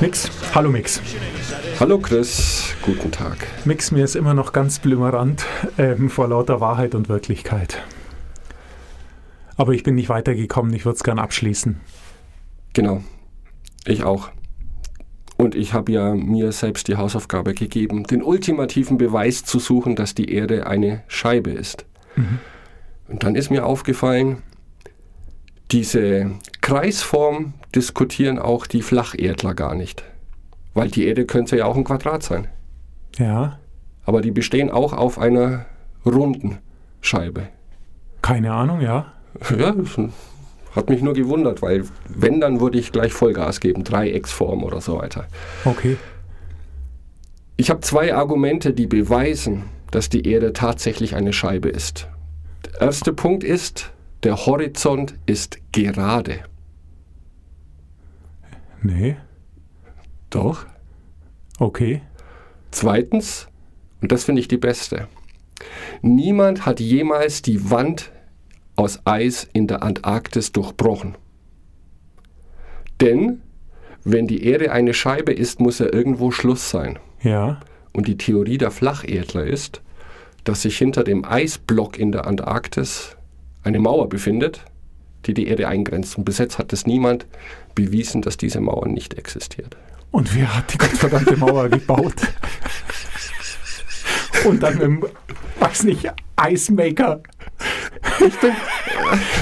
Mix, hallo Mix. Hallo Chris, guten Tag. Mix, mir ist immer noch ganz blümerant ähm, vor lauter Wahrheit und Wirklichkeit. Aber ich bin nicht weitergekommen, ich würde es gern abschließen. Genau, ich auch. Und ich habe ja mir selbst die Hausaufgabe gegeben, den ultimativen Beweis zu suchen, dass die Erde eine Scheibe ist. Und dann ist mir aufgefallen, diese Kreisform diskutieren auch die Flacherdler gar nicht. Weil die Erde könnte ja auch ein Quadrat sein. Ja, Aber die bestehen auch auf einer runden Scheibe. keine Ahnung, ja. Ja, hat mich nur gewundert, weil wenn, dann würde ich gleich Vollgas geben, Dreiecksform oder so weiter. Okay. Ich habe zwei Argumente, die beweisen, dass die Erde tatsächlich eine Scheibe ist. Der erste Punkt ist, der Horizont ist gerade. Nee, Doch. okay. Zweitens, und das finde ich die beste, niemand hat jemals die Wand aus Eis in der Antarktis durchbrochen. Denn wenn die Erde eine Scheibe ist, muss ja irgendwo Schluss sein. Ja, Und die Theorie der Flacherdler ist, dass sich hinter dem Eisblock in der Antarktis eine Mauer befindet, die die Erde eingrenzt. Und bis jetzt hat es niemand bewiesen, dass diese Mauer nicht existiert. und wer hat die gottverdammte Mauer gebaut? Und dann mit dem, weiß nicht, Icemaker. Ich bin,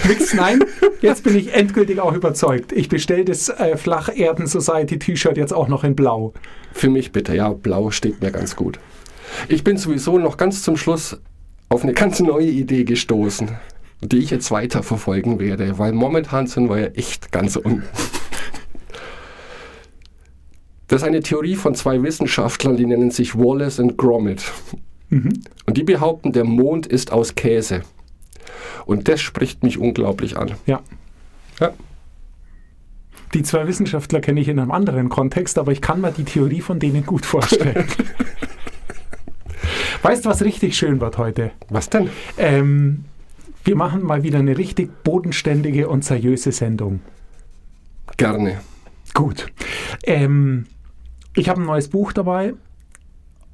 Mix, nein, jetzt bin ich endgültig auch überzeugt. Ich bestelle das äh, Flacherden Society T-Shirt jetzt auch noch in Blau. Für mich bitte, ja, blau steht mir ganz gut. Ich bin sowieso noch ganz zum Schluss auf eine ganz neue Idee gestoßen, die ich jetzt weiter verfolgen werde, weil momentan sind wir ja echt ganz unten. Das ist eine Theorie von zwei Wissenschaftlern, die nennen sich Wallace und Gromit. Und die behaupten, der Mond ist aus Käse. Und das spricht mich unglaublich an. Ja. Ja. Die zwei Wissenschaftler kenne ich in einem anderen Kontext, aber ich kann mir die Theorie von denen gut vorstellen. weißt du, was richtig schön wird heute? Was denn? Ähm, wir machen mal wieder eine richtig bodenständige und seriöse Sendung. Gerne. Gut. Ähm, ich habe ein neues Buch dabei.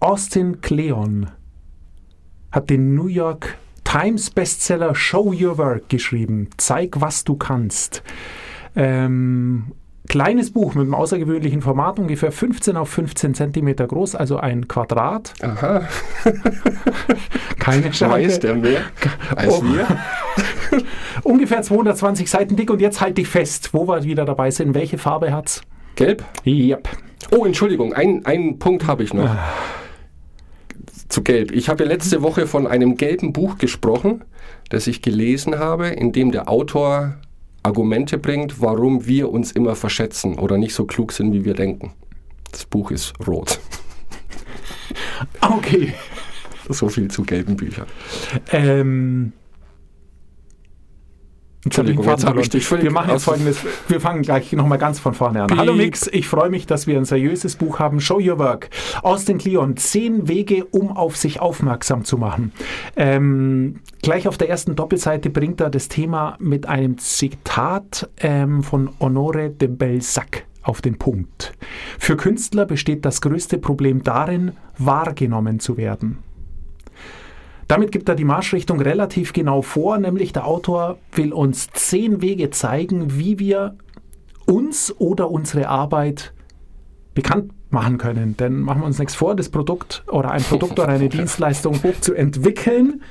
Austin Kleon hat den New York Times Bestseller Show Your Work geschrieben. Zeig, was du kannst. Ähm, kleines Buch mit einem außergewöhnlichen Format, ungefähr 15 auf 15 Zentimeter groß, also ein Quadrat. Aha, Keine Scheibe. weiß der mehr als Oh. wir? Ungefähr 220 Seiten dick und jetzt halte ich fest, wo wir wieder dabei sind. Welche Farbe hat's? Gelb? Yep. Oh, Entschuldigung, ein, einen Punkt habe ich noch. Zu Gelb. Ich habe ja letzte Woche von einem gelben Buch gesprochen, das ich gelesen habe, in dem der Autor Argumente bringt, warum wir uns immer verschätzen oder nicht so klug sind, wie wir denken. Das Buch ist rot. Okay. So viel zu gelben Büchern. Ähm, Jetzt hab ich den Entschuldigung, jetzt habe ich dich Wir machen jetzt folgendes. Wir fangen gleich nochmal ganz von vorne an. Piep. Hallo Mix, ich freue mich, dass wir ein seriöses Buch haben. Show Your Work. Austin Kleon. Zehn Wege, um auf sich aufmerksam zu machen. Ähm, gleich auf der ersten Doppelseite bringt er das Thema mit einem Zitat ähm, von Honoré de Balzac auf den Punkt. Für Künstler besteht das größte Problem darin, wahrgenommen zu werden. Damit gibt er die Marschrichtung relativ genau vor, nämlich der Autor will uns zehn Wege zeigen, wie wir uns oder unsere Arbeit bekannt machen können. Denn machen wir uns nichts vor, das Produkt oder ein Produkt oder eine Dienstleistung zu entwickeln,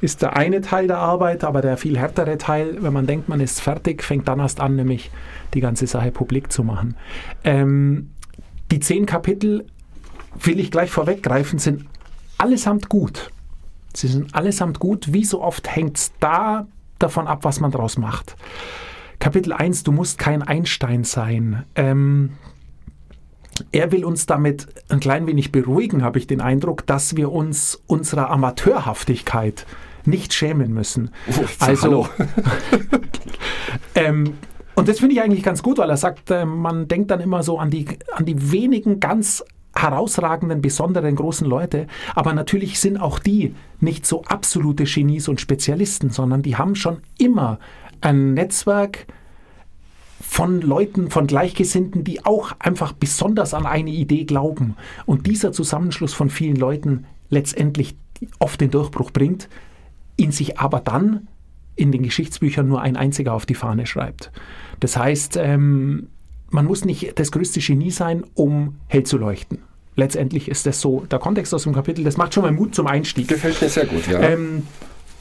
ist der eine Teil der Arbeit, aber der viel härtere Teil, wenn man denkt, man ist fertig, fängt dann erst an, nämlich die ganze Sache publik zu machen. Ähm, die zehn Kapitel, will ich gleich vorweggreifen, sind allesamt gut. Sie sind allesamt gut. Wie so oft hängt es da davon ab, was man draus macht. Kapitel 1, du musst kein Einstein sein. Ähm, er will uns damit ein klein wenig beruhigen, habe ich den Eindruck, dass wir uns unserer Amateurhaftigkeit nicht schämen müssen. Also, Hallo. ähm, Und das finde ich eigentlich ganz gut, weil er sagt, äh, man denkt dann immer so an die, an die wenigen ganz herausragenden, besonderen großen Leute. Aber natürlich sind auch die nicht so absolute Genies und Spezialisten, sondern die haben schon immer ein Netzwerk von Leuten, von Gleichgesinnten, die auch einfach besonders an eine Idee glauben. Und dieser Zusammenschluss von vielen Leuten letztendlich oft den Durchbruch bringt, ihn sich aber dann in den Geschichtsbüchern nur ein einziger auf die Fahne schreibt. Das heißt, ähm, man muss nicht das größte Genie sein, um hell zu leuchten. Letztendlich ist das so der Kontext aus dem Kapitel. Das macht schon mal Mut zum Einstieg. Gefällt mir sehr gut, ja. Ähm,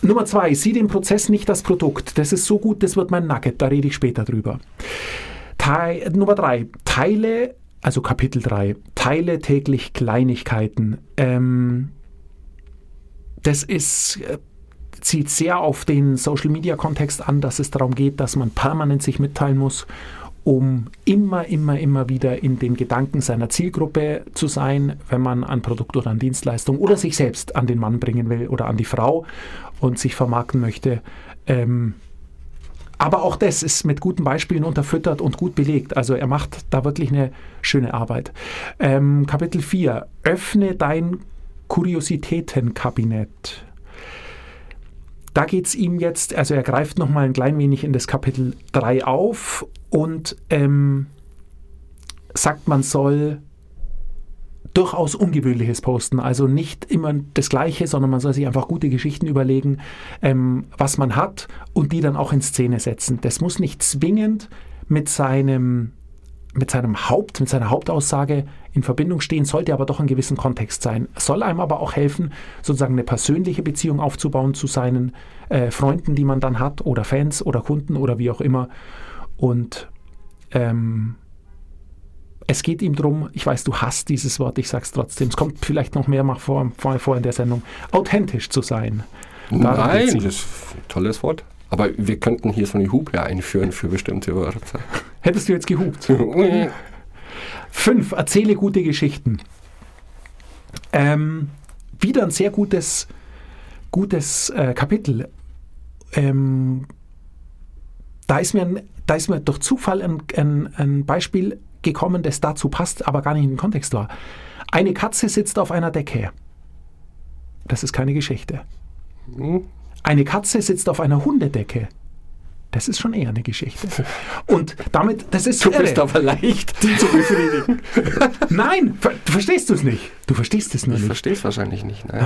Nummer zwei, sieh den Prozess nicht das Produkt. Das ist so gut, das wird mein Nugget, da rede ich später drüber. Teil, Nummer drei, teile, also Kapitel drei, teile täglich Kleinigkeiten. Ähm, das ist, äh, zielt sehr auf den Social Media Kontext an, dass es darum geht, dass man permanent sich mitteilen muss um immer, immer, immer wieder in den Gedanken seiner Zielgruppe zu sein, wenn man ein Produkt oder eine Dienstleistung oder sich selbst an den Mann bringen will oder an die Frau und sich vermarkten möchte. Ähm, aber auch das ist mit guten Beispielen unterfüttert und gut belegt. Also er macht da wirklich eine schöne Arbeit. Ähm, Kapitel 4. Öffne dein Kuriositätenkabinett. Da geht es ihm jetzt, also er greift nochmal ein klein wenig in das Kapitel 3 auf und ähm, sagt, man soll durchaus Ungewöhnliches posten. Also nicht immer das Gleiche, sondern man soll sich einfach gute Geschichten überlegen, ähm, was man hat und die dann auch in Szene setzen. Das muss nicht zwingend mit seinem mit seinem Haupt, mit seiner Hauptaussage in Verbindung stehen, sollte aber doch einen gewissen Kontext sein. Soll einem aber auch helfen, sozusagen eine persönliche Beziehung aufzubauen zu seinen äh, Freunden, die man dann hat, oder Fans oder Kunden oder wie auch immer. Und ähm, es geht ihm darum, ich weiß, du hast dieses Wort, ich sag's trotzdem, es kommt vielleicht noch mehr vor, vor, vor in der Sendung, authentisch zu sein. Darum Nein, das ist ein tolles Wort. Aber wir könnten hier so eine Hupe einführen für bestimmte Wörter. Hättest du jetzt gehupt? Fünf, erzähle gute Geschichten. Ähm, wieder ein sehr gutes, gutes äh, Kapitel. Ähm, da, ist mir ein, da ist mir durch Zufall ein, ein, ein Beispiel gekommen, das dazu passt, aber gar nicht in den Kontext war. Eine Katze sitzt auf einer Decke. Das ist keine Geschichte. Hm. Eine Katze sitzt auf einer Hundedecke. Das ist schon eher eine Geschichte. Und damit, das ist Du bist aber leicht zu befriedigen. Nein, du verstehst es nicht. Du verstehst es nur ich nicht. Ich verstehe es wahrscheinlich nicht. Nein.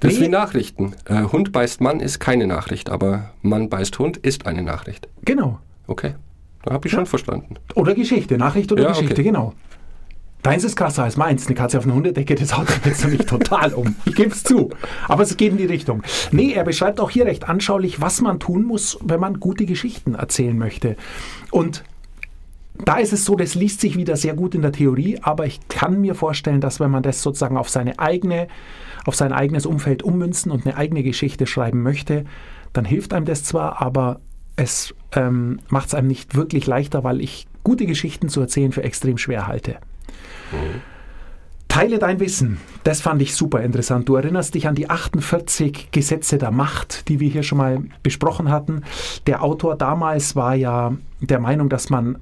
Das nee. ist wie Nachrichten. Äh, Hund beißt Mann ist keine Nachricht, aber Mann beißt Hund ist eine Nachricht. Genau. Okay, da habe ich ja. schon verstanden. Oder Geschichte, Nachricht oder ja, Geschichte, okay. genau. Deins ist krasser als meins. Eine Katze auf einer Hundedecke, das haut jetzt nicht total um. Ich gebe es zu. Aber es geht in die Richtung. Nee, er beschreibt auch hier recht anschaulich, was man tun muss, wenn man gute Geschichten erzählen möchte. Und da ist es so, das liest sich wieder sehr gut in der Theorie, aber ich kann mir vorstellen, dass wenn man das sozusagen auf seine eigene, auf sein eigenes Umfeld ummünzen und eine eigene Geschichte schreiben möchte, dann hilft einem das zwar, aber es ähm, macht es einem nicht wirklich leichter, weil ich gute Geschichten zu erzählen für extrem schwer halte. Mhm. Teile dein Wissen. Das fand ich super interessant. Du erinnerst dich an die 48 Gesetze der Macht, die wir hier schon mal besprochen hatten. Der Autor damals war ja der Meinung, dass man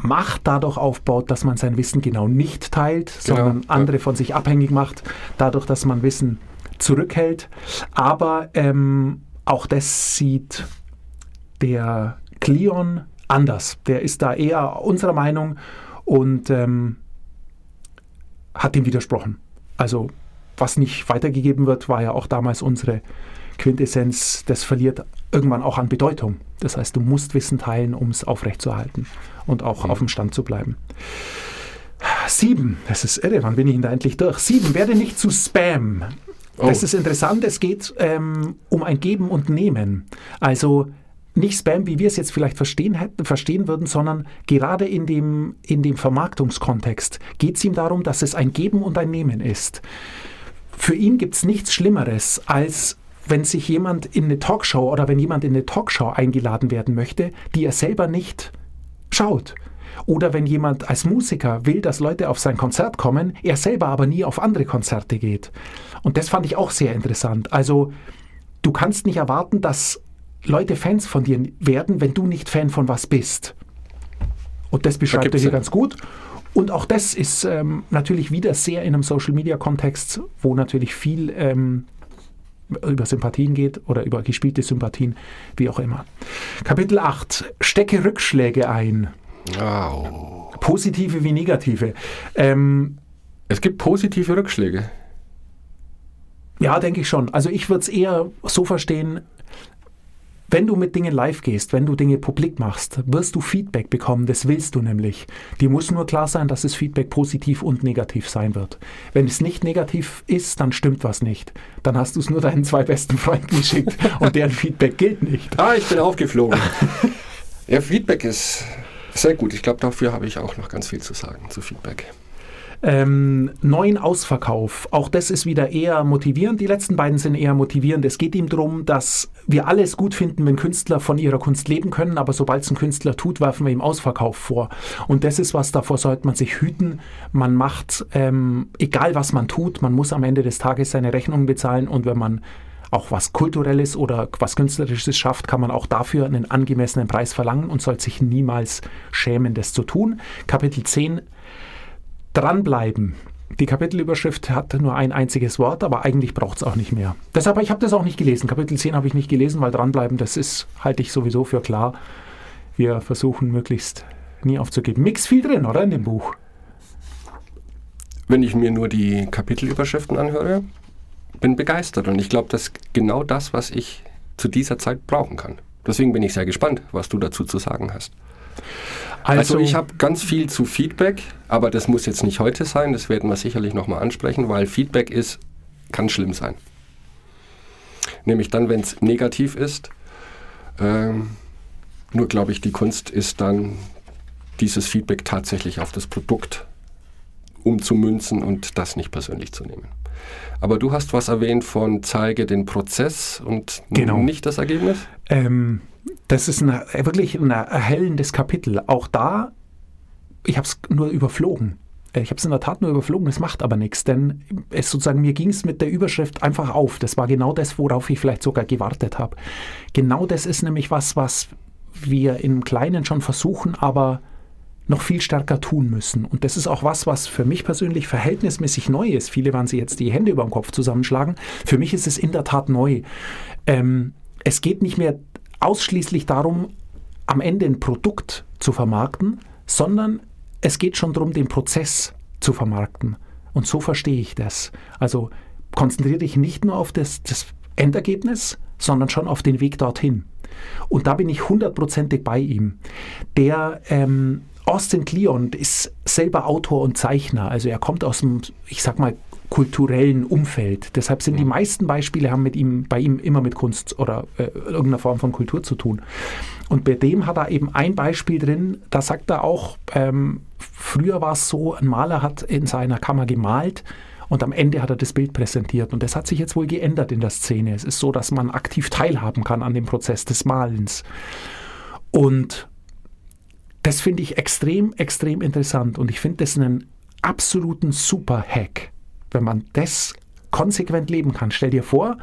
Macht dadurch aufbaut, dass man sein Wissen genau nicht teilt, genau. sondern andere von sich abhängig macht, dadurch, dass man Wissen zurückhält. Aber ähm, auch das sieht der Cleon anders. Der ist da eher unserer Meinung und ähm, hat dem widersprochen. Also was nicht weitergegeben wird, war ja auch damals unsere Quintessenz, das verliert irgendwann auch an Bedeutung. Das heißt, du musst Wissen teilen, um es aufrechtzuerhalten und auch mhm. auf dem Stand zu bleiben. Sieben, das ist irre, wann bin ich denn da endlich durch? Sieben, werde nicht zu Spam. Das oh. ist interessant, es geht ähm, um ein Geben und Nehmen. Also nicht Spam, wie wir es jetzt vielleicht verstehen, hätten, verstehen würden, sondern gerade in dem, in dem Vermarktungskontext geht es ihm darum, dass es ein Geben und ein Nehmen ist. Für ihn gibt es nichts Schlimmeres, als wenn sich jemand in eine Talkshow oder wenn jemand in eine Talkshow eingeladen werden möchte, die er selber nicht schaut. Oder wenn jemand als Musiker will, dass Leute auf sein Konzert kommen, er selber aber nie auf andere Konzerte geht. Und das fand ich auch sehr interessant. Also du kannst nicht erwarten, dass Leute Fans von dir werden, wenn du nicht Fan von was bist. Und das beschreibt er gibt's hier ja- ganz gut. Und auch das ist ähm, natürlich wieder sehr in einem Social-Media-Kontext, wo natürlich viel ähm, über Sympathien geht oder über gespielte Sympathien, wie auch immer. Kapitel 8. Stecke Rückschläge ein. Au. Positive wie negative. Ähm, Es gibt positive Rückschläge. Ja, denke ich schon. Also ich würde es eher so verstehen, wenn du mit Dingen live gehst, wenn du Dinge publik machst, wirst du Feedback bekommen. Das willst du nämlich. Dir muss nur klar sein, dass das Feedback positiv und negativ sein wird. Wenn es nicht negativ ist, dann stimmt was nicht. Dann hast du es nur deinen zwei besten Freunden geschickt und deren Feedback gilt nicht. Ah, ich bin aufgeflogen. ja, Feedback ist sehr gut. Ich glaube, dafür habe ich auch noch ganz viel zu sagen, zu Feedback. Ähm, neuen Ausverkauf. Auch das ist wieder eher motivierend. Die letzten beiden sind eher motivierend. Es geht ihm darum, dass wir alles gut finden, wenn Künstler von ihrer Kunst leben können, aber sobald es ein Künstler tut, werfen wir ihm Ausverkauf vor. Und das ist was, davor sollte man sich hüten. Man macht, ähm, egal was man tut, man muss am Ende des Tages seine Rechnungen bezahlen und wenn man auch was Kulturelles oder was Künstlerisches schafft, kann man auch dafür einen angemessenen Preis verlangen und sollte sich niemals schämen, das zu tun. Kapitel 10 dranbleiben. Die Kapitelüberschrift hat nur ein einziges Wort, aber eigentlich braucht es auch nicht mehr. Deshalb, ich habe das auch nicht gelesen. Kapitel 10 habe ich nicht gelesen, weil dranbleiben, das ist, halte ich sowieso für klar. Wir versuchen möglichst nie aufzugeben. Mix viel drin, oder, in dem Buch? Wenn ich mir nur die Kapitelüberschriften anhöre, bin begeistert und ich glaube, das ist genau das, was ich zu dieser Zeit brauchen kann. Deswegen bin ich sehr gespannt, was du dazu zu sagen hast. Also, ich habe ganz viel zu Feedback, aber das muss jetzt nicht heute sein, das werden wir sicherlich nochmal ansprechen, weil Feedback ist, kann schlimm sein. Nämlich dann, wenn es negativ ist. Ähm, nur glaube ich, die Kunst ist dann, dieses Feedback tatsächlich auf das Produkt umzumünzen und das nicht persönlich zu nehmen. Aber du hast was erwähnt von zeige den Prozess und Genau. nicht das Ergebnis? Ähm, das ist ein, wirklich ein erhellendes Kapitel. Auch da, ich habe es nur überflogen. Äh, Ich habe es in der Tat nur überflogen, es macht aber nichts, denn es sozusagen, mir ging es mit der Überschrift einfach auf. Das war genau das, worauf ich vielleicht sogar gewartet habe. Genau das ist nämlich was, was wir im Kleinen schon versuchen, aber noch viel stärker tun müssen. Und das ist auch was, was für mich persönlich verhältnismäßig neu ist. Viele werden sich jetzt die Hände über den Kopf zusammenschlagen. Für mich ist es in der Tat neu. Ähm, es geht nicht mehr ausschließlich darum, am Ende ein Produkt zu vermarkten, sondern es geht schon darum, den Prozess zu vermarkten. Und so verstehe ich das. Also konzentriere dich nicht nur auf das, das Endergebnis, sondern schon auf den Weg dorthin. Und da bin ich hundertprozentig bei ihm. Der ähm, Austin Kleon ist selber Autor und Zeichner. Also er kommt aus dem, ich sag mal, kulturellen Umfeld. Deshalb sind die meisten Beispiele haben mit ihm, bei ihm immer mit Kunst oder äh, irgendeiner Form von Kultur zu tun. Und bei dem hat er eben ein Beispiel drin, da sagt er auch, ähm, früher war es so, ein Maler hat in seiner Kammer gemalt und am Ende hat er das Bild präsentiert. Und das hat sich jetzt wohl geändert in der Szene. Es ist so, dass man aktiv teilhaben kann an dem Prozess des Malens. Und das finde ich extrem, extrem interessant. Und ich finde das einen absoluten Super-Hack, wenn man das konsequent leben kann. Stell dir vor,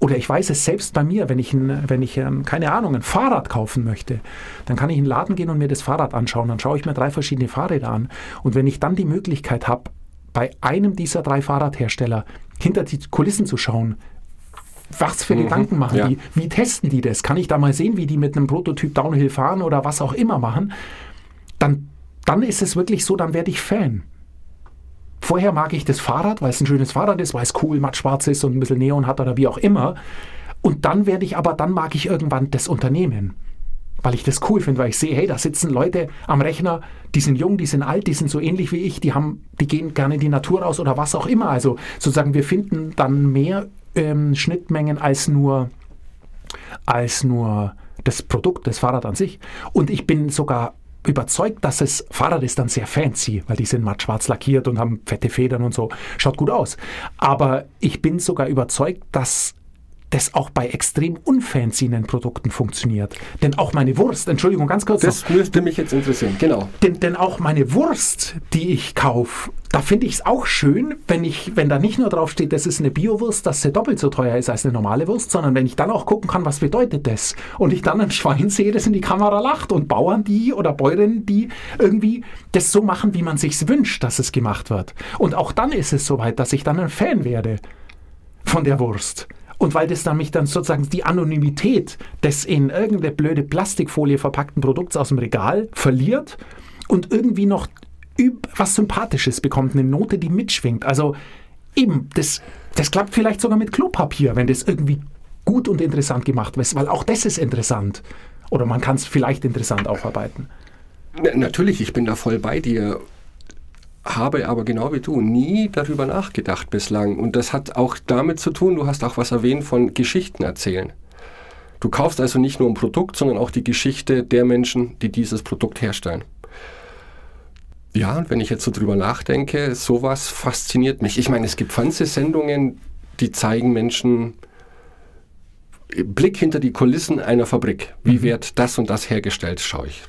oder ich weiß es selbst bei mir, wenn ich, ein, wenn ich ein, keine Ahnung, ein Fahrrad kaufen möchte, dann kann ich in den Laden gehen und mir das Fahrrad anschauen. Dann schaue ich mir drei verschiedene Fahrräder an. Und wenn ich dann die Möglichkeit habe, bei einem dieser drei Fahrradhersteller hinter die Kulissen zu schauen, was für Gedanken machen ja. die, wie testen die das? Kann ich da mal sehen, wie die mit einem Prototyp Downhill fahren oder was auch immer machen? Dann, dann ist es wirklich so, dann werde ich Fan. Vorher mag ich das Fahrrad, weil es ein schönes Fahrrad ist, weil es cool, matt schwarz ist und ein bisschen Neon hat oder wie auch immer. Und dann werde ich aber, dann mag ich irgendwann das Unternehmen. Weil ich das cool finde, weil ich sehe, hey, da sitzen Leute am Rechner, die sind jung, die sind alt, die sind so ähnlich wie ich, die haben, die gehen gerne in die Natur raus oder was auch immer. Also sozusagen, wir finden dann mehr ähm, Schnittmengen als nur, als nur das Produkt, das Fahrrad an sich. Und ich bin sogar überzeugt, dass das Fahrrad ist dann sehr fancy, weil die sind matt schwarz lackiert und haben fette Federn und so. Schaut gut aus. Aber ich bin sogar überzeugt, dass das auch bei extrem unfancynen Produkten funktioniert. Denn auch meine Wurst, Entschuldigung, ganz kurz. Das noch, müsste mich jetzt interessieren, genau. denn, denn auch meine Wurst, die ich kaufe, da finde ich es auch schön, wenn ich, wenn da nicht nur drauf steht, das ist eine Biowurst, dass sie doppelt so teuer ist als eine normale Wurst, sondern wenn ich dann auch gucken kann, was bedeutet das? Und ich dann ein Schwein sehe, das in die Kamera lacht und Bauern die oder Bäuerinnen, die irgendwie das so machen, wie man sich's wünscht, dass es gemacht wird. Und auch dann ist es soweit, dass ich dann ein Fan werde von der Wurst. Und weil das dann mich dann sozusagen die Anonymität des in irgendeine blöde Plastikfolie verpackten Produkts aus dem Regal verliert und irgendwie noch was Sympathisches bekommt, eine Note, die mitschwingt. Also eben, das, das klappt vielleicht sogar mit Klopapier, wenn das irgendwie gut und interessant gemacht ist, weil auch das ist interessant. Oder man kann es vielleicht interessant aufarbeiten. Na, natürlich, ich bin da voll bei dir. Habe aber genau wie du nie darüber nachgedacht bislang. Und das hat auch damit zu tun, du hast auch was erwähnt von Geschichten erzählen. Du kaufst also nicht nur ein Produkt, sondern auch die Geschichte der Menschen, die dieses Produkt herstellen. Ja, und wenn ich jetzt so drüber nachdenke, sowas fasziniert mich. Ich meine, es gibt Fernsehsendungen, die zeigen Menschen Blick hinter die Kulissen einer Fabrik. Wie wird das und das hergestellt? Schaue ich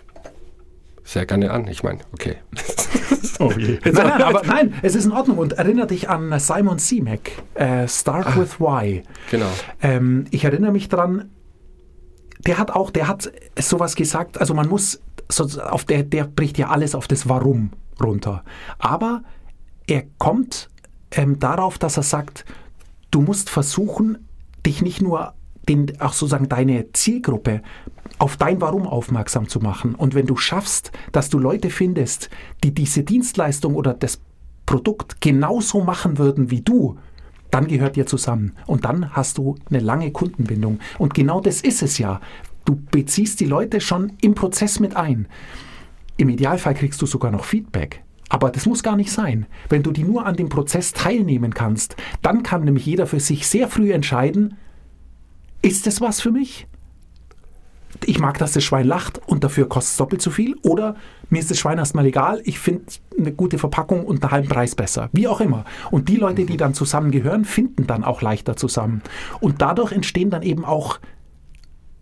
sehr gerne an. Ich meine, okay. Oh je. Nein, nein, aber nein, es ist in Ordnung. Und erinnere dich an Simon Simek, äh, Start with Why. Genau. Ähm, ich erinnere mich dran, der hat auch, der hat sowas gesagt, also man muss, so, auf der, der bricht ja alles auf das Warum runter. Aber er kommt ähm, darauf, dass er sagt, du musst versuchen, dich nicht nur den, auch sozusagen deine Zielgruppe auf dein Warum aufmerksam zu machen. Und wenn du schaffst, dass du Leute findest, die diese Dienstleistung oder das Produkt genauso machen würden wie du, dann gehört ihr zusammen. Und dann hast du eine lange Kundenbindung. Und genau das ist es ja. Du beziehst die Leute schon im Prozess mit ein. Im Idealfall kriegst du sogar noch Feedback. Aber das muss gar nicht sein. Wenn du die nur an dem Prozess teilnehmen kannst, dann kann nämlich jeder für sich sehr früh entscheiden, ist das was für mich? Ich mag, dass das Schwein lacht und dafür kostet es doppelt so viel. Oder mir ist das Schwein erstmal egal, ich finde eine gute Verpackung und einen halben Preis besser. Wie auch immer. Und die Leute, die dann zusammengehören, finden dann auch leichter zusammen. Und dadurch entstehen dann eben auch,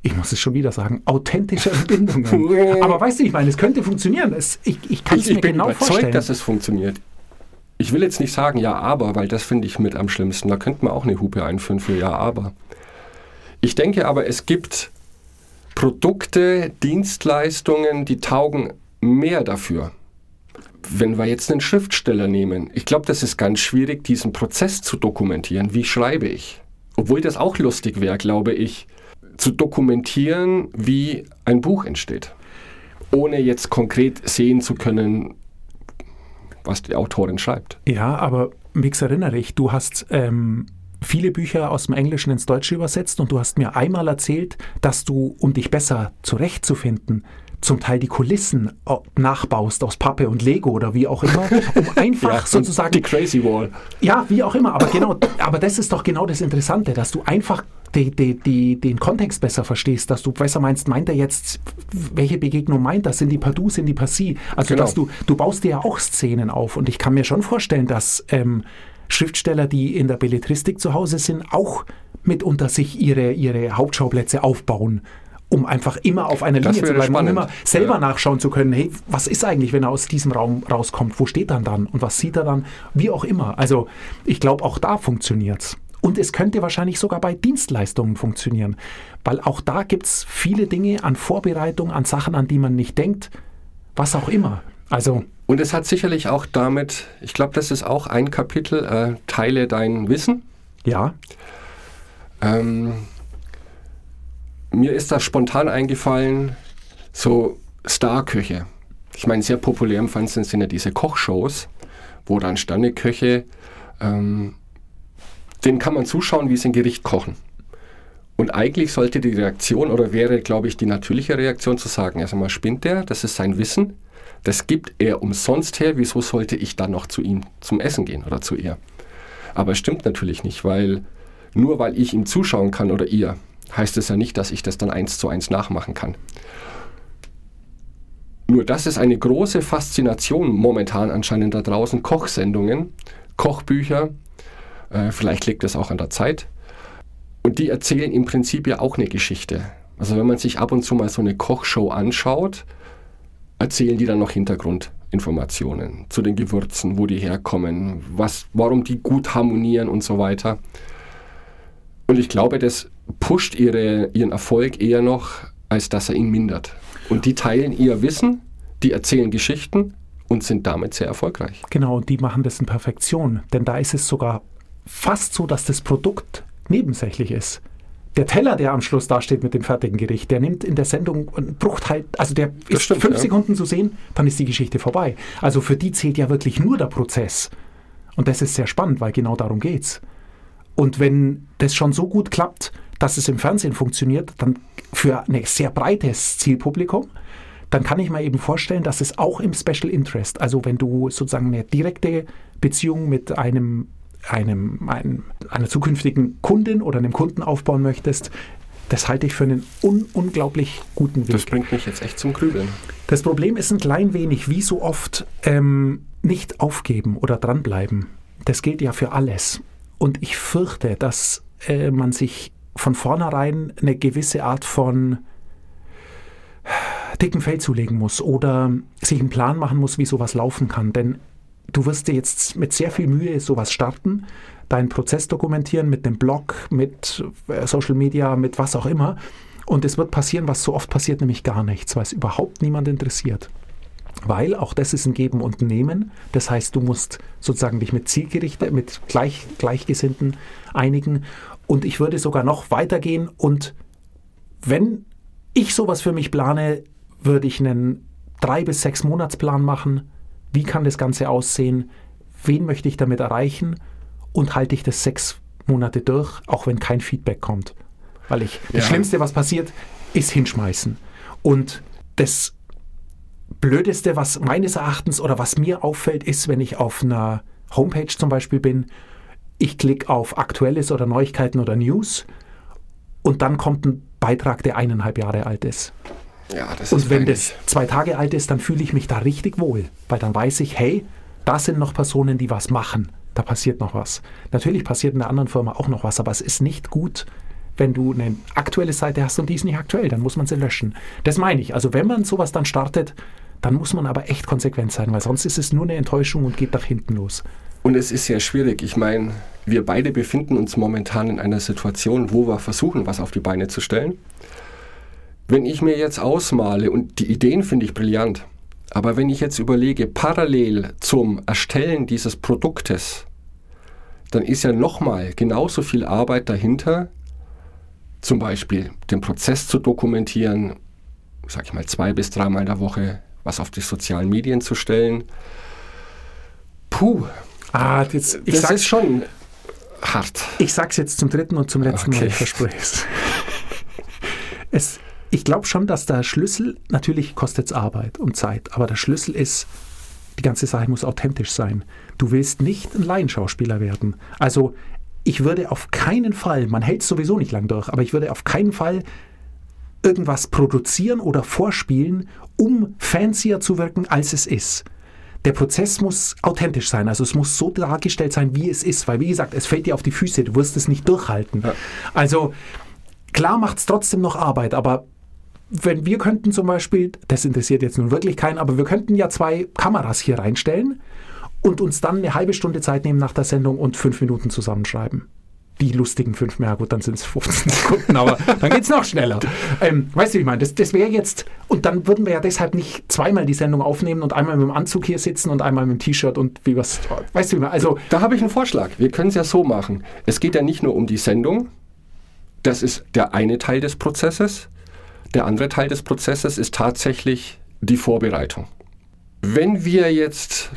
ich muss es schon wieder sagen, authentische Bindungen. Aber weißt du, ich meine, es könnte funktionieren. Es, ich ich kann es Ich, ich mir bin genau überzeugt, vorstellen. dass es funktioniert. Ich will jetzt nicht sagen ja, aber, weil das finde ich mit am schlimmsten. Da könnte man auch eine Hupe einführen für ja, aber. Ich denke aber, es gibt Produkte, Dienstleistungen, die taugen mehr dafür. Wenn wir jetzt einen Schriftsteller nehmen, ich glaube, das ist ganz schwierig, diesen Prozess zu dokumentieren. Wie schreibe ich? Obwohl das auch lustig wäre, glaube ich, zu dokumentieren, wie ein Buch entsteht. Ohne jetzt konkret sehen zu können, was die Autorin schreibt. Ja, aber Mix erinnere ich, du hast ähm, viele Bücher aus dem Englischen ins Deutsche übersetzt und du hast mir einmal erzählt, dass du, um dich besser zurechtzufinden, zum Teil die Kulissen äh, nachbaust aus Pappe und Lego oder wie auch immer, um einfach sozusagen Die Crazy Wall. ja, wie auch immer, aber genau, aber das ist doch genau das Interessante, dass du einfach die, die, die, den Kontext besser verstehst, dass du besser meinst, meint er jetzt, welche Begegnung meint das? Sind die per Du, sind die per Sie? Also, Genau. dass du, du baust dir ja auch Szenen auf und ich kann mir schon vorstellen, dass ähm, Schriftsteller, die in der Belletristik zu Hause sind, auch mitunter sich ihre, ihre Hauptschauplätze aufbauen. Um einfach immer auf einer Linie zu bleiben und spannend. immer selber Ja. nachschauen zu können, hey, was ist eigentlich, wenn er aus diesem Raum rauskommt? Wo steht er dann? Und was sieht er dann? Wie auch immer. Also ich glaube, auch da funktioniert's. Und es könnte wahrscheinlich sogar bei Dienstleistungen funktionieren, weil auch da gibt's viele Dinge an Vorbereitung, an Sachen, an die man nicht denkt, was auch immer. Also Und es hat sicherlich auch damit, ich glaube, das ist auch ein Kapitel, äh, teile dein Wissen. ja, Ähm, mir ist das spontan eingefallen, so Starköche. Ich meine, sehr populär im Fernsehen sind ja diese Kochshows, wo dann Sterneköche, ähm, denen kann man zuschauen, wie sie ein Gericht kochen. Und eigentlich sollte die Reaktion, oder wäre, glaube ich, die natürliche Reaktion zu sagen, erst einmal spinnt der, das ist sein Wissen, das gibt er umsonst her, wieso sollte ich dann noch zu ihm zum Essen gehen oder zu ihr? Aber es stimmt natürlich nicht, weil nur weil ich ihm zuschauen kann oder ihr, heißt es ja nicht, dass ich das dann eins zu eins nachmachen kann. Nur das ist eine große Faszination momentan anscheinend da draußen. Kochsendungen, Kochbücher, äh, vielleicht liegt es auch an der Zeit. Und die erzählen im Prinzip ja auch eine Geschichte. Also wenn man sich ab und zu mal so eine Kochshow anschaut, erzählen die dann noch Hintergrundinformationen zu den Gewürzen, wo die herkommen, was, warum die gut harmonieren und so weiter. Und ich glaube, das pusht ihre, ihren Erfolg eher noch, als dass er ihn mindert. Und die teilen ihr Wissen, die erzählen Geschichten und sind damit sehr erfolgreich. Genau, und die machen das in Perfektion. Denn da ist es sogar fast so, dass das Produkt nebensächlich ist. Der Teller, der am Schluss dasteht mit dem fertigen Gericht, der nimmt in der Sendung einen Bruchteil, also der Das ist stimmt, fünf ja. Sekunden zu sehen, dann ist die Geschichte vorbei. Also für die zählt ja wirklich nur der Prozess. Und das ist sehr spannend, weil genau darum geht's. Und wenn das schon so gut klappt, dass es im Fernsehen funktioniert, dann für ein sehr breites Zielpublikum, dann kann ich mir eben vorstellen, dass es auch im Special Interest, also wenn du sozusagen eine direkte Beziehung mit einem, einem, einem einer zukünftigen Kundin oder einem Kunden aufbauen möchtest, das halte ich für einen un unglaublich guten Weg. Das bringt mich jetzt echt zum Grübeln. Das Problem ist ein klein wenig, wie so oft, ähm, nicht aufgeben oder dranbleiben. Das gilt ja für alles. Und ich fürchte, dass äh, man sich von vornherein eine gewisse Art von dicken Fell zulegen muss oder sich einen Plan machen muss, wie sowas laufen kann. Denn du wirst dir jetzt mit sehr viel Mühe sowas starten, deinen Prozess dokumentieren mit dem Blog, mit äh, Social Media, mit was auch immer. Und es wird passieren, was so oft passiert, nämlich gar nichts, weil es überhaupt niemand interessiert. Weil auch das ist ein Geben und Nehmen. Das heißt, du musst sozusagen dich mit Zielgerichte, mit Gleich, Gleichgesinnten einigen. Und ich würde sogar noch weitergehen und wenn ich sowas für mich plane, würde ich einen drei bis sechs Monatsplan machen. Wie kann das Ganze aussehen? Wen möchte ich damit erreichen? Und halte ich das sechs Monate durch, auch wenn kein Feedback kommt? Weil ich, das Ja. Schlimmste, was passiert, ist hinschmeißen. Und das Blödeste, was meines Erachtens oder was mir auffällt, ist, wenn ich auf einer Homepage zum Beispiel bin, ich klicke auf Aktuelles oder Neuigkeiten oder News und dann kommt ein Beitrag, der eineinhalb Jahre alt ist. Ja, das Und wenn das zwei Tage alt ist, dann fühle ich mich da richtig wohl, weil dann weiß ich, hey, da sind noch Personen, die was machen. Da passiert noch was. Natürlich passiert in der anderen Firma auch noch was, aber es ist nicht gut, wenn du eine aktuelle Seite hast und die ist nicht aktuell, dann muss man sie löschen. Das meine ich. Also wenn man sowas dann startet, dann muss man aber echt konsequent sein, weil sonst ist es nur eine Enttäuschung und geht nach hinten los. Und es ist sehr schwierig. Ich meine, wir beide befinden uns momentan in einer Situation, wo wir versuchen, was auf die Beine zu stellen. Wenn ich mir jetzt ausmale, und die Ideen finde ich brillant, aber wenn ich jetzt überlege, parallel zum Erstellen dieses Produktes, dann ist ja nochmal genauso viel Arbeit dahinter, zum Beispiel den Prozess zu dokumentieren, sag ich mal zwei bis dreimal in der Woche was auf die sozialen Medien zu stellen. Puh, Ah, das sag's ist schon hart. Ich sag's jetzt zum dritten und zum letzten Mal, Okay. ich verspreche es. es ich glaube schon, dass der Schlüssel, natürlich kostet es Arbeit und Zeit, aber der Schlüssel ist, die ganze Sache muss authentisch sein. Du willst nicht ein Laienschauspieler werden. Also ich würde auf keinen Fall, man hält es sowieso nicht lang durch, aber ich würde auf keinen Fall irgendwas produzieren oder vorspielen, um fancier zu wirken, als es ist. Der Prozess muss authentisch sein, also es muss so dargestellt sein, wie es ist, weil wie gesagt, es fällt dir auf die Füße, du wirst es nicht durchhalten. Ja. Also klar macht es trotzdem noch Arbeit, aber wenn wir könnten zum Beispiel, das interessiert jetzt nun wirklich keinen, aber wir könnten ja zwei Kameras hier reinstellen und uns dann eine halbe Stunde Zeit nehmen nach der Sendung und fünf Minuten zusammenschreiben. Die lustigen fünf, ja gut, dann sind es 15 Sekunden, aber dann geht es noch schneller. Ähm, weißt du, wie ich meine? Das, das wäre jetzt, und dann würden wir ja deshalb nicht zweimal die Sendung aufnehmen und einmal mit dem Anzug hier sitzen und einmal mit dem T-Shirt und wie was, weißt du, wie ich meine? Also, Da habe ich einen Vorschlag. Wir können es ja so machen. Es geht ja nicht nur um die Sendung. Das ist der eine Teil des Prozesses. Der andere Teil des Prozesses ist tatsächlich die Vorbereitung. Wenn wir jetzt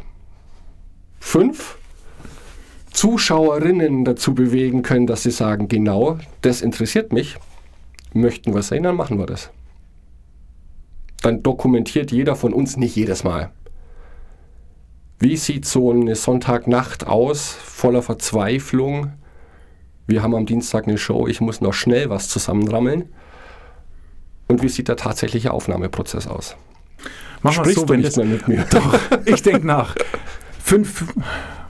fünf Zuschauerinnen dazu bewegen können, dass sie sagen, genau, das interessiert mich, möchten wir sehen, dann machen wir das. Dann dokumentiert jeder von uns nicht jedes Mal. Wie sieht so eine Sonntagnacht aus, voller Verzweiflung? Wir haben am Dienstag eine Show, ich muss noch schnell was zusammenrammeln. Und wie sieht der tatsächliche Aufnahmeprozess aus? es Sprichst so, du wenn nicht das, mehr mit mir? Doch, ich denke nach. Fünf,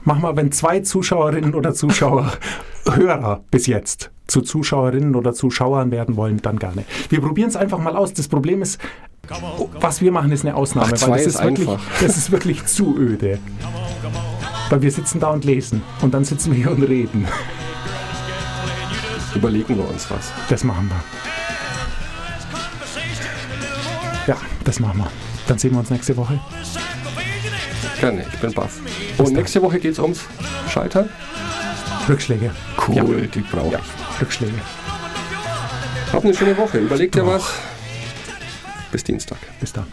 mach mal, wenn zwei Zuschauerinnen oder Zuschauer Hörer bis jetzt zu Zuschauerinnen oder Zuschauern werden wollen, dann gerne. Wir probieren es einfach mal aus. Das Problem ist, was wir machen, ist eine Ausnahme, Ach, weil das ist ist, wirklich, einfach. das ist wirklich zu öde. Weil wir sitzen da und lesen und dann sitzen wir hier und reden. Überlegen wir uns was. Das machen wir. Das machen wir. Dann sehen wir uns nächste Woche. Gerne, ich bin baff. Und nächste Woche geht es ums Scheitern. Rückschläge. Cool, Ja. die brauche ich. Rückschläge. Habt eine schöne Woche. Überlegt dir was. Bis Dienstag. Bis dann.